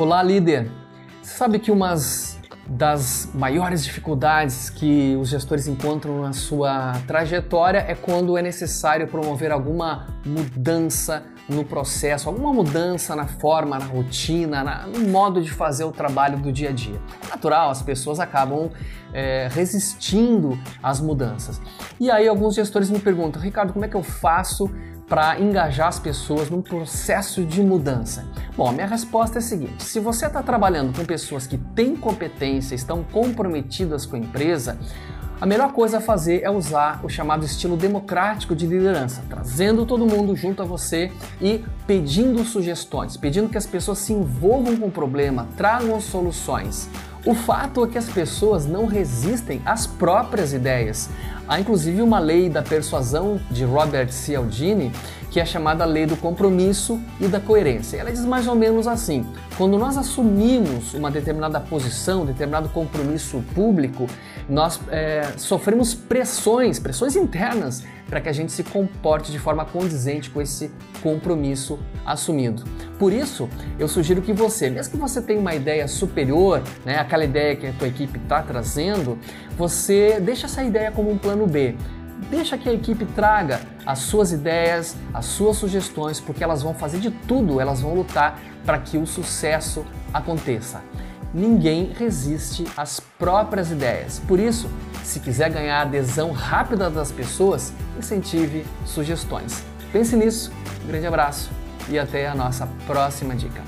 Olá, líder. Sabe que umas das maiores dificuldades que os gestores encontram na sua trajetória é quando é necessário promover alguma mudança no processo, alguma mudança na forma, na rotina, na, no modo de fazer o trabalho do dia a dia. É natural, as pessoas acabam é, resistindo às mudanças. E aí alguns gestores me perguntam, Ricardo, como é que eu faço para engajar as pessoas num processo de mudança? Bom, minha resposta é a seguinte: se você está trabalhando com pessoas que têm competência, estão comprometidas com a empresa, a melhor coisa a fazer é usar o chamado estilo democrático de liderança, trazendo todo mundo junto a você e pedindo sugestões, pedindo que as pessoas se envolvam com o problema, tragam soluções. O fato é que as pessoas não resistem às próprias ideias. Há inclusive uma lei da persuasão de Robert Cialdini que é chamada lei do compromisso e da coerência. Ela diz mais ou menos assim: quando nós assumimos uma determinada posição, determinado compromisso público, nós é, sofremos pressões, pressões internas, para que a gente se comporte de forma condizente com esse compromisso assumido. Por isso, eu sugiro que você, mesmo que você tenha uma ideia superior, né, aquela ideia que a tua equipe está trazendo, você deixa essa ideia como um plano B. Deixa que a equipe traga as suas ideias, as suas sugestões, porque elas vão fazer de tudo, elas vão lutar para que o sucesso aconteça. Ninguém resiste às próprias ideias. Por isso, se quiser ganhar a adesão rápida das pessoas, incentive sugestões. Pense nisso, um grande abraço e até a nossa próxima dica.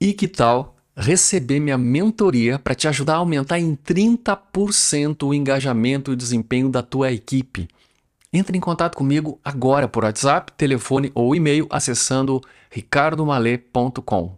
E que tal receber minha mentoria para te ajudar a aumentar em 30% o engajamento e desempenho da tua equipe? Entre em contato comigo agora por WhatsApp, telefone ou e-mail acessando ricardomale.com.